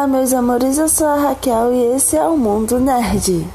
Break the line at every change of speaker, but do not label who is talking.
Olá, meus amores, eu sou a Raquel e esse é o Mundo Nerd.